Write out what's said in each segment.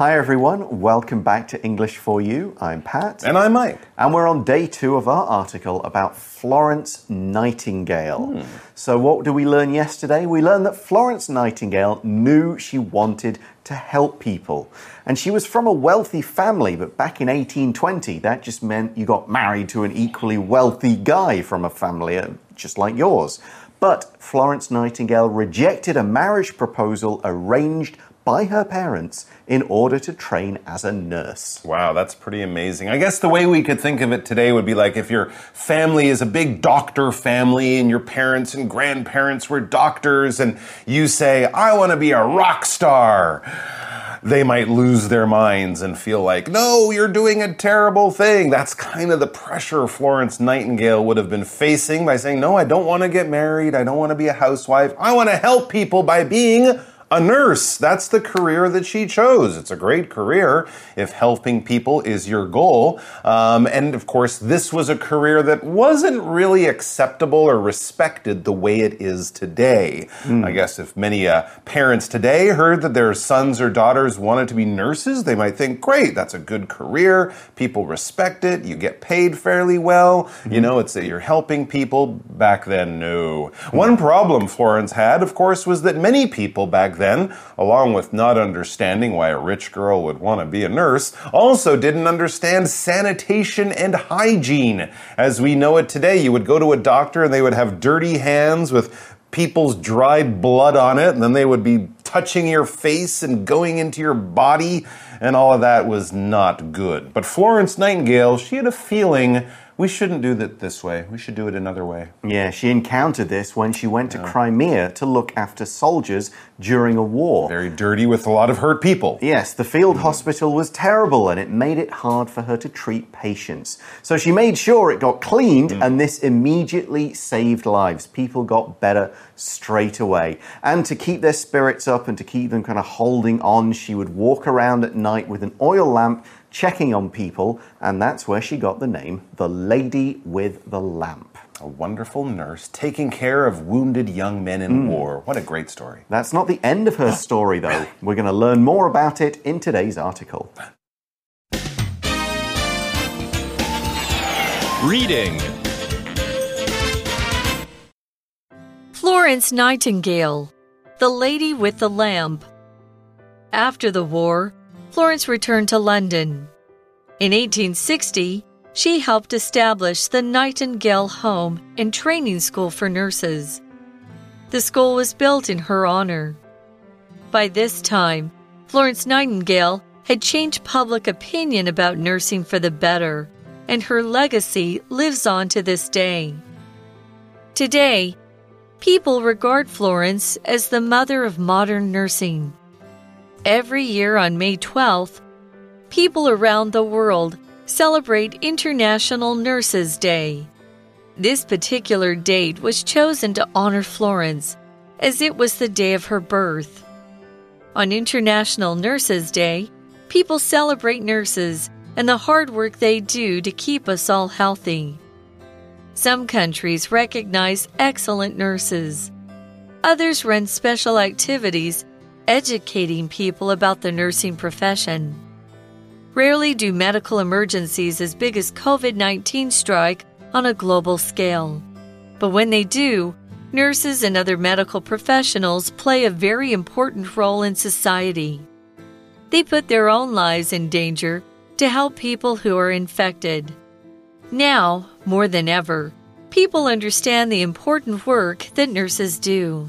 Hi, everyone. Welcome back to English for You. I'm Pat. And I'm Mike. And we're on day two of our article about Florence Nightingale. So, what did we learn yesterday? We learned that Florence Nightingale knew she wanted to help people. And she was from a wealthy family, but back in 1820, that just meant you got married to an equally wealthy guy from a family uh, just like yours. But Florence Nightingale rejected a marriage proposal arranged by her parents in order to train as a nurse. Wow, that's pretty amazing. I guess the way we could think of it today would be like if your family is a big doctor family and your parents and grandparents were doctors and you say, I want to be a rock star. They might lose their minds and feel like, no, you're doing a terrible thing. That's kind of the pressure Florence Nightingale would have been facing by saying, no, I don't want to get married. I don't want to be a housewife. I want to help people by being a nurse. That's the career that she chose. It's a great career if helping people is your goal. Um, and of course, this was a career that wasn't really acceptable or respected the way it is today. I guess if many uh, parents today heard that their sons or daughters wanted to be nurses, they might think, great, that's a good career. People respect it. You get paid fairly well. You know, it's that you're helping people. Back then, no. One problem Florence had, of course, was that many people back then, along with not understanding why a rich girl would want to be a nurse, also didn't understand sanitation and hygiene. As we know it today, you would go to a doctor and they would have dirty hands with people's dried blood on it, and then they would be touching your face and going into your body, and all of that was not good. But Florence Nightingale, she had a feeling we shouldn't do it this way. We should do it another way. Yeah, she encountered this when she went to Crimea to look after soldiers during a war. Very dirty with a lot of hurt people. Yes, the field mm. hospital was terrible and it made it hard for her to treat patients. So she made sure it got cleaned mm. and this immediately saved lives. People got better straight away. And to keep their spirits up and to keep them kind of holding on, she would walk around at night with an oil lamp checking on people, and that's where she got the name the Lady with the Lamp. A wonderful nurse taking care of wounded young men in hmm. war. What a great story. That's not the end of her story, though. We're going to learn more about it in today's article. Reading Florence Nightingale, the lady with the lamp. After the war, Florence returned to London. In 1860, she helped establish the Nightingale Home and Training School for Nurses. The school was built in her honor. By this time, Florence Nightingale had changed public opinion about nursing for the better, and her legacy lives on to this day. Today, people regard Florence as the mother of modern nursing. Every year on May 12th, people around the world celebrate International Nurses Day. This particular date was chosen to honor Florence, as it was the day of her birth. On International Nurses Day, people celebrate nurses and the hard work they do to keep us all healthy. Some countries recognize excellent nurses. Others run special activities educating people about the nursing profession. Rarely do medical emergencies as big as COVID 19 strike on a global scale. But when they do, nurses and other medical professionals play a very important role in society. They put their own lives in danger to help people who are infected. Now, more than ever, people understand the important work that nurses do.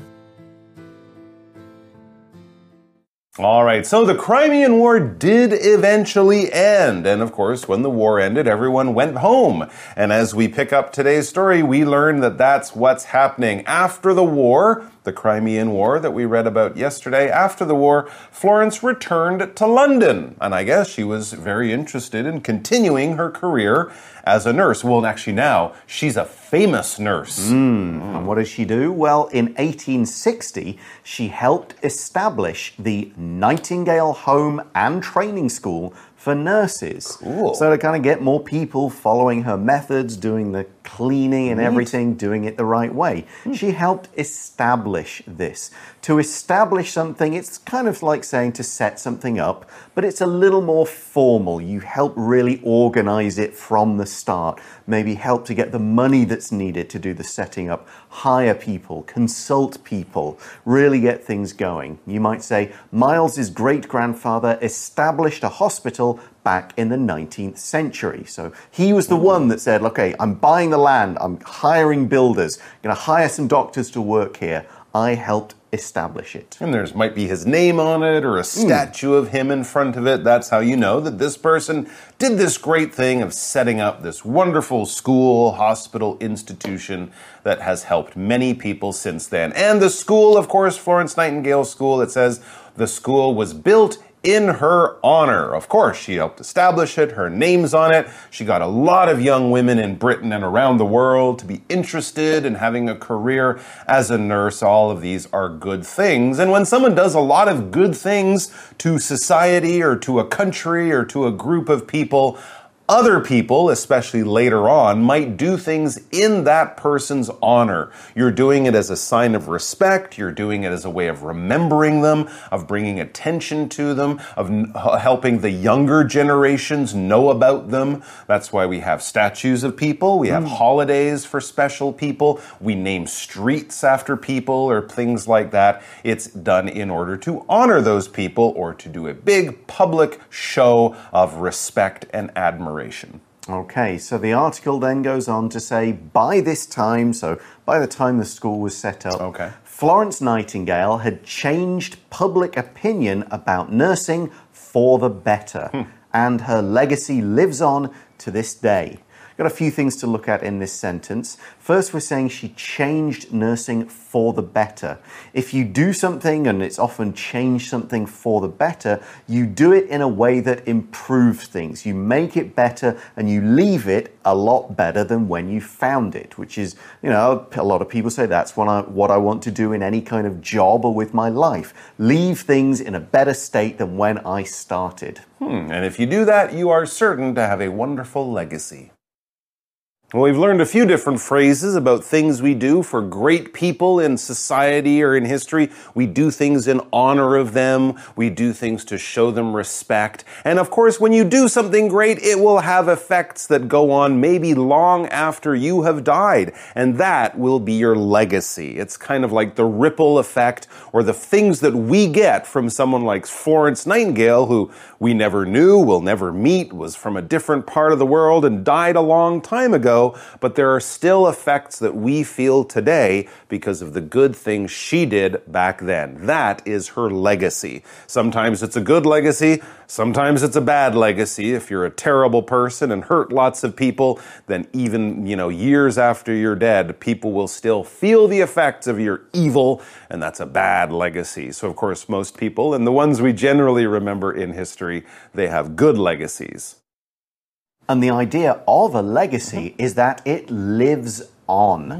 All right, so the Crimean War did eventually end. And of course, when the war ended, everyone went home. And as we pick up today's story, we learn that that's what's happening. After the war, the Crimean War that we read about yesterday, after the war, Florence returned to London. And I guess she was very interested in continuing her career as a nurse. Well, actually, now she's a famous nurse. Hmm, and what does she do? Well, in 1860, she helped establish the Nightingale Home and Training School for nurses. Cool. So to kind of get more people following her methods, doing the cleaning and everything, doing it the right way. Hmm. She helped establish this. To establish something, it's kind of like saying to set something up, but it's a little more formal. You help really organize it from the start. Maybe help to get the money that's needed to do the setting up, hire people, consult people, really get things going. You might say Miles's great grandfather established a hospital back in the 19th century. So he was the one that said, okay, I'm buying the land, I'm hiring builders, I'm going to hire some doctors to work here. I helped establish it. And there's might be his name on it or a hmm. statue of him in front of it. That's how you know that this person did this great thing of setting up this wonderful school, hospital, institution that has helped many people since then. And the school, of course, Florence Nightingale School, it says the school was built in her honor. Of course, she helped establish it, her name's on it. She got a lot of young women in Britain and around the world to be interested in having a career as a nurse. All of these are good things. And when someone does a lot of good things to society or to a country or to a group of people, other people, especially later on, might do things in that person's honor. You're doing it as a sign of respect. You're doing it as a way of remembering them, of bringing attention to them, of helping the younger generations know about them. That's why we have statues of people. We have mm. holidays for special people. We name streets after people or things like that. It's done in order to honor those people or to do a big public show of respect and admiration. Okay, so the article then goes on to say by this time, so by the time the school was set up, Okay. Florence Nightingale had changed public opinion about nursing for the better, hmm. and her legacy lives on to this day. Got a few things to look at in this sentence. First, we're saying she changed nursing for the better. If you do something and it's often change something for the better, you do it in a way that improves things. You make it better and you leave it a lot better than when you found it, which is, you know, a lot of people say that's what I, what I want to do in any kind of job or with my life. Leave things in a better state than when I started. Hmm, And if you do that, you are certain to have a wonderful legacy. Well, we've learned a few different phrases about things we do for great people in society or in history. We do things in honor of them. We do things to show them respect. And of course, when you do something great, it will have effects that go on maybe long after you have died. And that will be your legacy. It's kind of like the ripple effect or the things that we get from someone like Florence Nightingale, who we never knew, will never meet, was from a different part of the world and died a long time ago but there are still effects that we feel today because of the good things she did back then. That is her legacy. Sometimes it's a good legacy, sometimes it's a bad legacy. If you're a terrible person and hurt lots of people, then even, you know, years after you're dead, people will still feel the effects of your evil, and that's a bad legacy. So, of course, most people, and the ones we generally remember in history, they have good legacies. And the idea of a legacy is that it lives on.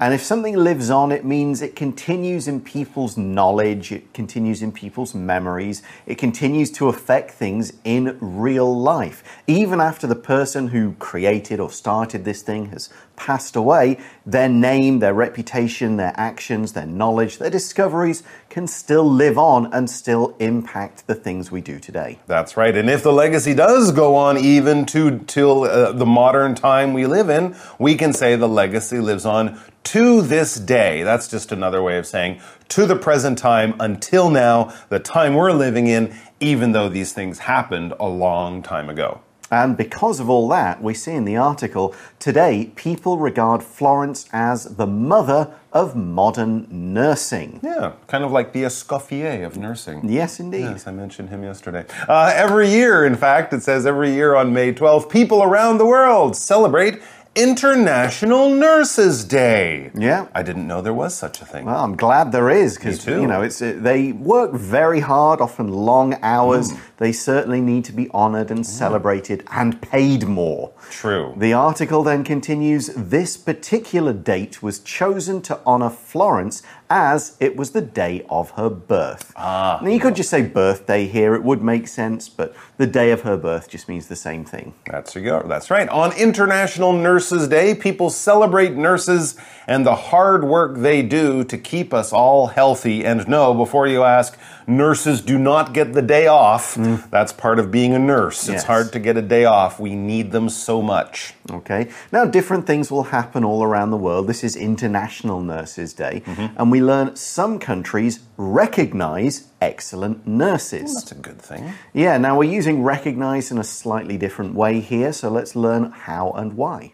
And if something lives on, it means it continues in people's knowledge, it continues in people's memories, it continues to affect things in real life. Even after the person who created or started this thing has passed away, their name, their reputation, their actions, their knowledge, their discoveries can still live on and still impact the things we do today. That's right. And if the legacy does go on even to till uh, the modern time we live in, we can say the legacy lives on to this day. That's just another way of saying to the present time until now, the time we're living in, even though these things happened a long time ago. And because of all that, we see in the article today people regard Florence as the mother of modern nursing. Yeah, kind of like the Escoffier of nursing. Yes, indeed. Yes, I mentioned him yesterday. Uh, every year, in fact, it says every year on May 12th, people around the world celebrate International Nurses Day. Yeah. I didn't know there was such a thing. Well, I'm glad there is because you know it's uh, they work very hard, often long hours. Mm. They certainly need to be honoured and celebrated and paid more. True. The article then continues. This particular date was chosen to honour Florence as it was the day of her birth. Ah, now you could just say birthday here; it would make sense, but the day of her birth just means the same thing. That's you go. That's right. On International Nurses Day, people celebrate nurses and the hard work they do to keep us all healthy. And no, before you ask, nurses do not get the day off. Mm. That's part of being a nurse. It's hard to get a day off. We need them so much. Okay. Now, different things will happen all around the world. This is International Nurses Day, mm-hmm. and we learn some countries recognize excellent nurses. That's a good thing. Yeah, now we're using recognize in a slightly different way here, so let's learn how and why.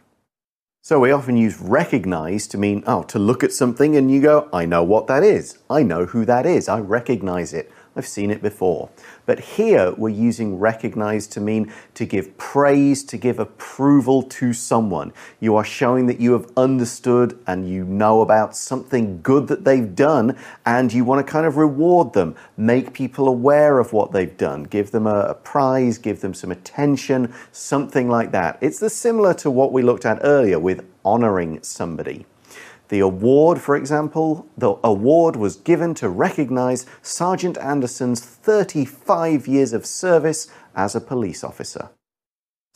So we often use recognize to mean, oh, to look at something and you go, I know what that is. I know who that is. I recognize it. I've seen it before. But here we're using recognize to mean to give praise, to give approval to someone. You are showing that you have understood and you know about something good that they've done and you want to kind of reward them, make people aware of what they've done, give them a, a prize, give them some attention, something like that. It's the similar to what we looked at earlier with honoring somebody. The award, for example, the award was given to recognize Sergeant Anderson's 35 years of service as a police officer.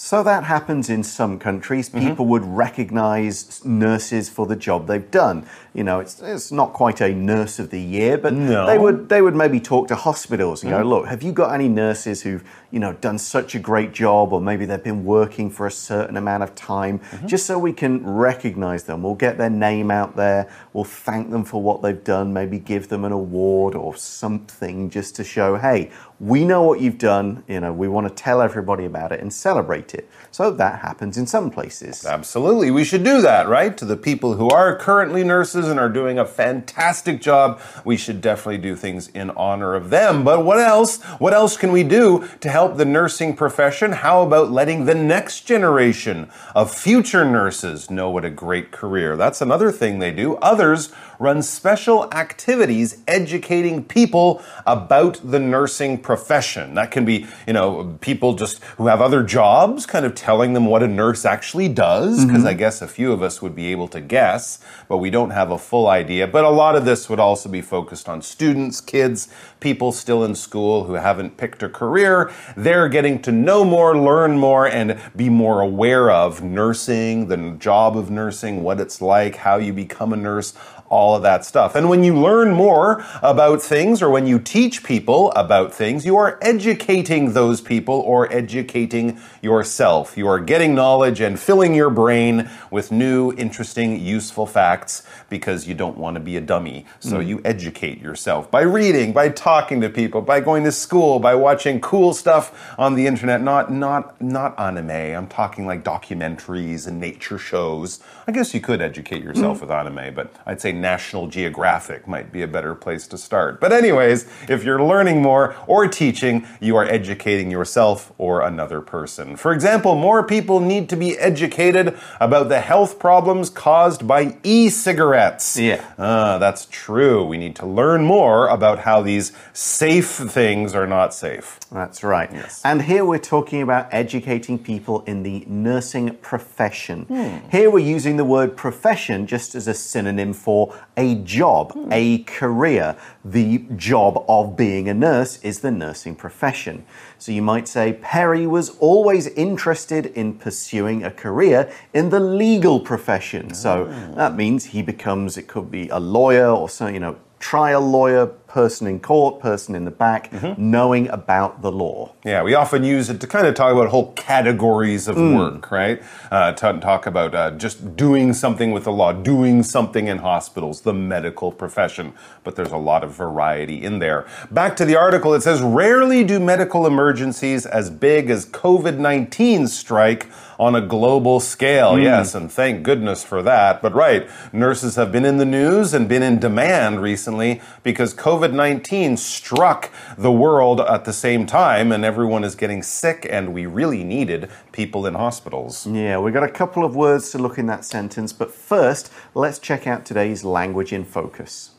So that happens in some countries. Mm-hmm. People would recognize nurses for the job they've done. You know, it's, it's not quite a nurse of the year, but No. they would they would maybe talk to hospitals and go, mm-hmm. "Look, have you got any nurses who've you know done such a great job, or maybe they've been working for a certain amount of time, mm-hmm. just so we can recognize them. We'll get their name out there. We'll thank them for what they've done. Maybe give them an award or something just to show, hey, we know what you've done. You know, we want to tell everybody about it and celebrate it. So that happens in some places. Absolutely. We should do that, right? To the people who are currently nurses and are doing a fantastic job, we should definitely do things in honor of them. But what else? What else can we do to help the nursing profession? How about letting the next generation of future nurses know what a great career? That's another thing they do. Others run special activities educating people about the nursing profession. That can be, you know, people just who have other jobs kind of telling them what a nurse actually does, because I mm-hmm. guess a few of us would be able to guess, but we don't have a full idea. But a lot of this would also be focused on students, kids, people still in school who haven't picked a career. They're getting to know more, learn more, and be more aware of nursing, the job of nursing, what it's like, how you become a nurse all of that stuff. And when you learn more about things or when you teach people about things, you are educating those people or educating yourself. You are getting knowledge and filling your brain with new, interesting, useful facts because you don't want to be a dummy. So mm-hmm. you educate yourself by reading, by talking to people, by going to school, by watching cool stuff on the internet, not not not anime. I'm talking like documentaries and nature shows. I guess you could educate yourself mm-hmm. with anime, but I'd say National Geographic might be a better place to start. But, anyways, if you're learning more or teaching, you are educating yourself or another person. For example, more people need to be educated about the health problems caused by e cigarettes. Yeah. Ah, that's true. We need to learn more about how these safe things are not safe. That's right. Yes. And here we're talking about educating people in the nursing profession. Here we're using the word profession just as a synonym for a job, a career. The job of being a nurse is the nursing profession. So you might say Perry was always interested in pursuing a career in the legal profession. So ah. that means he becomes, it could be a lawyer or so, you know, trial lawyer, person in court, person in the back, knowing about the law. Yeah, we often use it to kind of talk about whole categories of work, right? Uh, to talk about uh, just doing something with the law, doing something in hospitals, the medical profession. But there's a lot of variety in there. Back to the article, it says rarely do medical emergencies as big as COVID 19 strike on a global scale. Hmm. Yes, and thank goodness for that. But right, nurses have been in the news and been in demand recently because COVID COVID 19 struck the world at the same time, and everyone is getting sick, and we really needed people in hospitals. Yeah, we've got a couple of words to look in that sentence, but first, let's check out today's language in focus.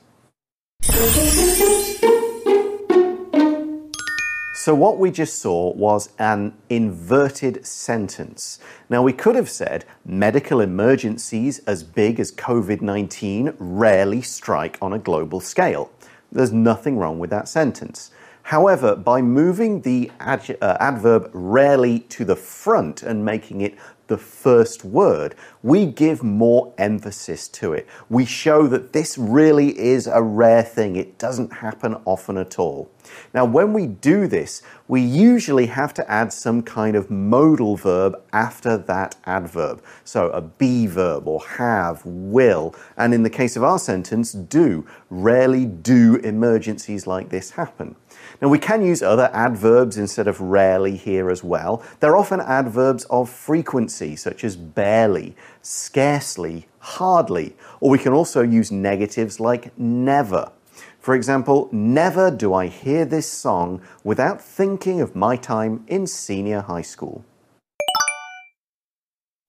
So, what we just saw was an inverted sentence. Now, we could have said medical emergencies as big as COVID 19 rarely strike on a global scale. There's nothing wrong with that sentence. However, by moving the ad uh, adverb rarely to the front and making it the first word, we give more emphasis to it. We show that this really is a rare thing. It doesn't happen often at all. Now, when we do this, we usually have to add some kind of modal verb after that adverb. So a be verb or have, will, and in the case of our sentence, do. Rarely do emergencies like this happen. Now, we can use other adverbs instead of rarely here as well. They're often adverbs of frequency, such as barely, scarcely, hardly, or we can also use negatives like never. For example, never do I hear this song without thinking of my time in senior high school.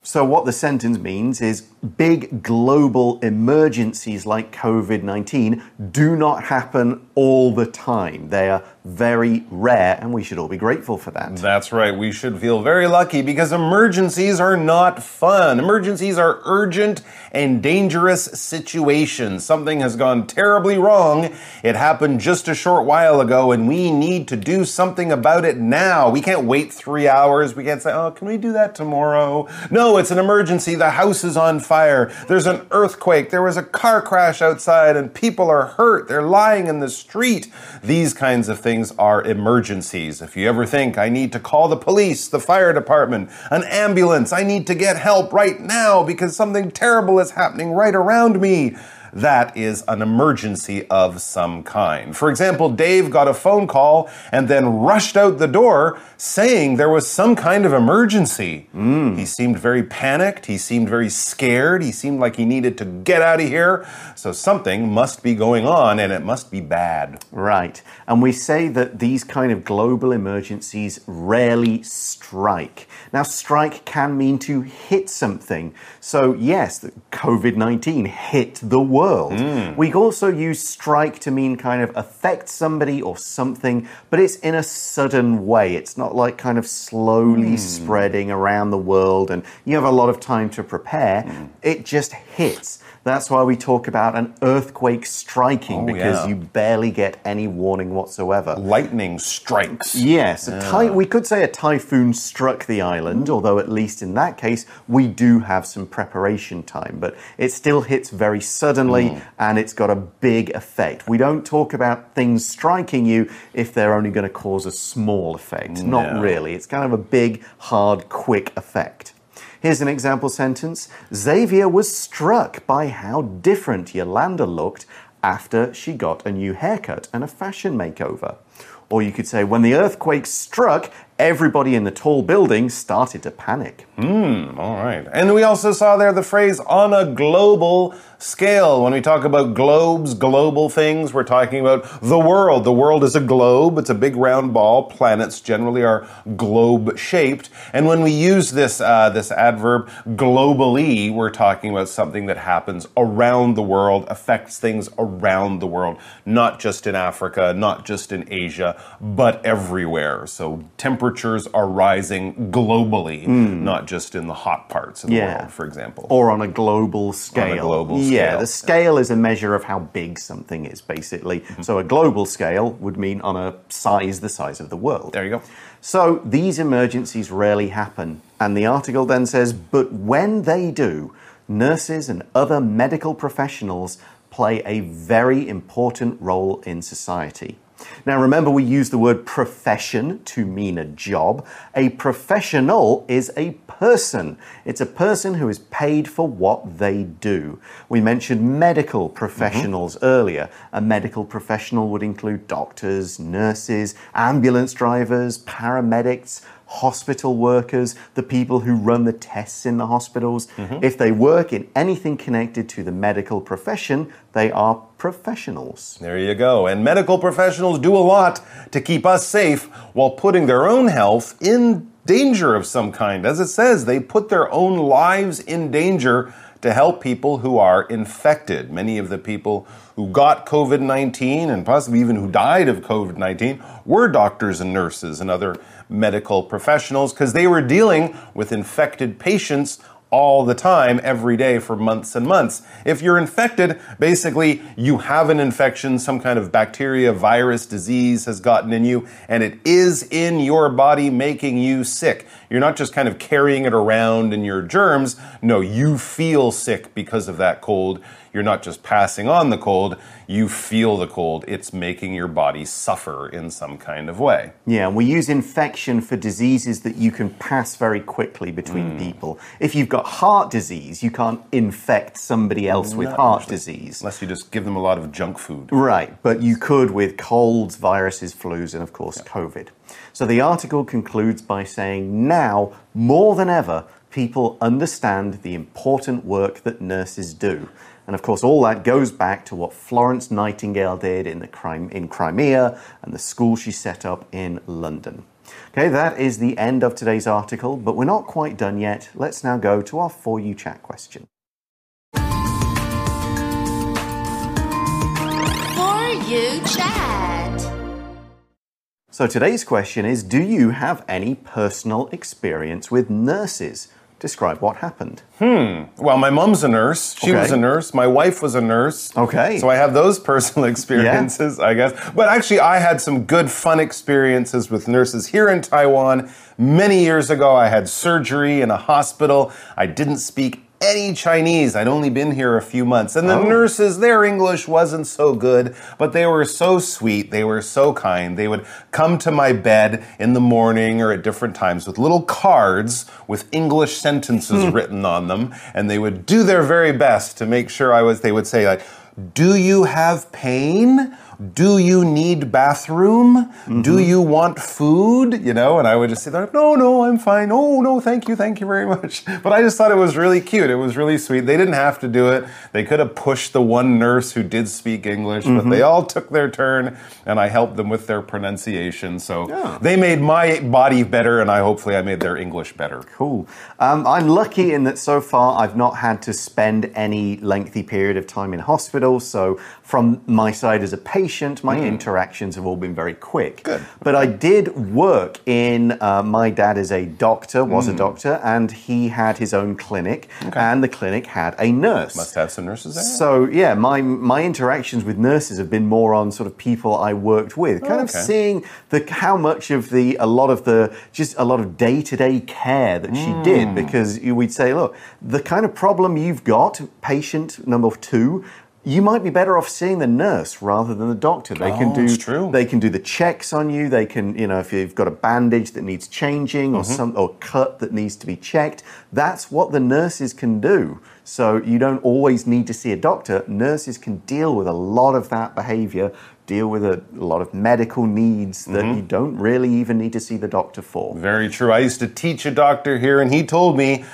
So, what the sentence means is big global emergencies like COVID 19 do not happen all the time. They are very rare, and we should all be grateful for that. That's right. We should feel very lucky because emergencies are not fun. Emergencies are urgent and dangerous situations. Something has gone terribly wrong. It happened just a short while ago, and we need to do something about it now. We can't wait three hours. We can't say, oh, can we do that tomorrow? No, it's an emergency. The house is on fire. There's an earthquake. There was a car crash outside, and people are hurt. They're lying in the street. These kinds of things things are emergencies. If you ever think, I need to call the police, the fire department, an ambulance, I need to get help right now because something terrible is happening right around me that is an emergency of some kind. For example, Dave got a phone call and then rushed out the door saying there was some kind of emergency. Mm. He seemed very panicked. He seemed very scared. He seemed like he needed to get out of here. So something must be going on and it must be bad. Right. And we say that these kind of global emergencies rarely strike. Now, strike can mean to hit something. So, yes, COVID 19 hit the world. Mm. We also use strike to mean kind of affect somebody or something, but it's in a sudden way. It's not like kind of slowly mm. spreading around the world and you have a lot of time to prepare. Mm. It just hits. That's why we talk about an earthquake striking oh, because yeah. you barely get any warning whatsoever. Lightning strikes. Yes, yeah. we could say a typhoon struck the island, although at least in that case we do have some preparation time, but it still hits very suddenly mm. and it's got a big effect. We don't talk about things striking you if they're only going to cause a small effect. No. Not really. It's kind of a big, hard, quick effect. Here's an example sentence Xavier was struck by how different Yolanda looked after she got a new haircut and a fashion makeover. Or you could say, when the earthquake struck, everybody in the tall building started to panic. Hmm, all right. And we also saw there the phrase on a global scale. When we talk about globes, global things, we're talking about the world. The world is a globe, it's a big round ball. Planets generally are globe shaped. And when we use this, uh, this adverb globally, we're talking about something that happens around the world, affects things around the world, not just in Africa, not just in Asia, but everywhere. So temperatures are rising globally, mm. not just in the hot parts of the yeah. world, for example. Or on a global scale. On a global scale. Yeah, the scale is a measure of how big something is, basically. Mm-hmm. So a global scale would mean on a size the size of the world. There you go. So these emergencies rarely happen. And the article then says, but when they do, nurses and other medical professionals play a very important role in society. Now, remember, we use the word profession to mean a job. A professional is a person, it's a person who is paid for what they do. We mentioned medical professionals mm -hmm. earlier. A medical professional would include doctors, nurses, ambulance drivers, paramedics hospital workers, the people who run the tests in the hospitals. Mm-hmm. If they work in anything connected to the medical profession, they are professionals. There you go. And medical professionals do a lot to keep us safe while putting their own health in danger of some kind. As it says, they put their own lives in danger to help people who are infected. Many of the people who got COVID 19 and possibly even who died of COVID 19 were doctors and nurses and other medical professionals because they were dealing with infected patients all the time, every day for months and months. If you're infected, basically you have an infection, some kind of bacteria, virus, disease has gotten in you, and it is in your body making you sick. You're not just kind of carrying it around in your germs. No, you feel sick because of that cold. You're not just passing on the cold, you feel the cold. It's making your body suffer in some kind of way. Yeah, we use infection for diseases that you can pass very quickly between mm. people. If you've got heart disease, you can't infect somebody else with heart usually. disease. Unless you just give them a lot of junk food. Right, but you could with colds, viruses, flus, and of course COVID. So the article concludes by saying now, more than ever, people understand the important work that nurses do. And of course, all that goes back to what Florence Nightingale did in, the Crim- in Crimea and the school she set up in London. Okay, that is the end of today's article, but we're not quite done yet. Let's now go to our For You Chat question. So today's question is Do you have any personal experience with nurses? Describe what happened. Hmm. Well, my mom's a nurse. She Okay. was a nurse. My wife was a nurse. Okay. So I have those personal experiences, I guess. But actually, I had some good, fun experiences with nurses here in Taiwan. Many years ago, I had surgery in a hospital. I didn't speak any Chinese. I'd only been here a few months. And the Oh. nurses, their English wasn't so good, but they were so sweet. They were so kind. They would come to my bed in the morning or at different times with little cards with English sentences hmm. written on them. And they would do their very best to make sure I was, they would say, like, do you have pain? Do you need bathroom? Do you want food? You know, and I would just say, no, no, I'm fine. Oh, no, thank you, thank you very much. But I just thought it was really cute. It was really sweet. They didn't have to do it. They could have pushed the one nurse who did speak English, but they all took their turn and I helped them with their pronunciation. So Yeah. they made my body better and I hopefully I made their English better. Cool. Um, I'm lucky in that so far I've not had to spend any lengthy period of time in hospital. So, from my side as a patient, my interactions have all been very quick. Good. But I did work in, uh, my dad is a doctor, was a doctor, and he had his own clinic, and the clinic had a nurse. Must have some nurses there. So yeah, my my interactions with nurses have been more on sort of people I worked with, kind of okay. seeing the how much of the a lot of the just a lot of day to day care that she Hmm. did because we'd say, look, the kind of problem you've got, patient number two. You might be better off seeing the nurse rather than the doctor. They can Oh, do true. they can do the checks on you. They can, you know, if you've got a bandage that needs changing or mm-hmm. some or cut that needs to be checked, that's what the nurses can do. So you don't always need to see a doctor. Nurses can deal with a lot of that behavior, deal with a, lot of medical needs that mm-hmm. you don't really even need to see the doctor for. Very true. I used to teach a doctor here, and he told me,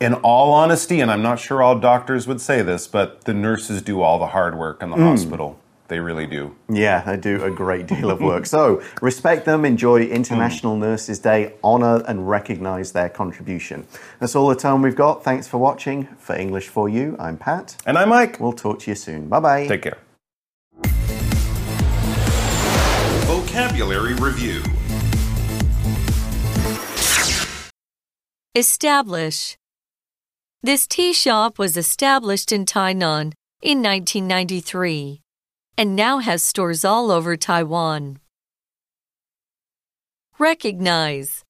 in all honesty, and I'm not sure all doctors would say this, but the nurses do all the hard work in the hmm. hospital. They really do. Yeah, they do a great deal of work. So respect them, enjoy International hmm. Nurses Day, honor and recognize their contribution. That's all the time we've got. Thanks for watching. For English for You, I'm Pat. And I'm Mike. We'll talk to you soon. Bye bye. Take care. Vocabulary Review Establish. This tea shop was established in Tainan in 1993 and now has stores all over Taiwan. Recognize.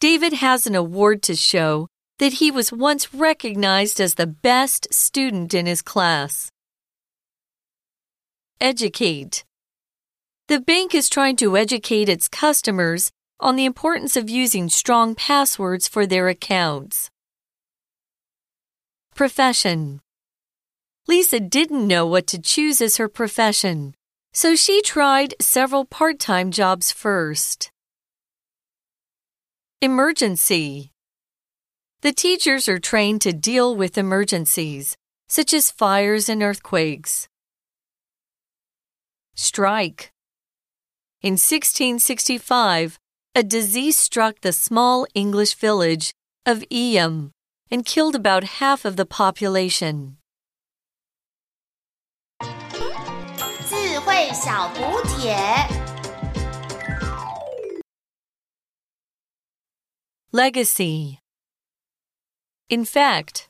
David has an award to show that he was once recognized as the best student in his class. Educate. The bank is trying to educate its customers on the importance of using strong passwords for their accounts. Profession Lisa didn't know what to choose as her profession, so she tried several part time jobs first. Emergency. The teachers are trained to deal with emergencies, such as fires and earthquakes. Strike. In 1665, a disease struck the small English village of Eyam and killed about half of the population. Legacy In fact,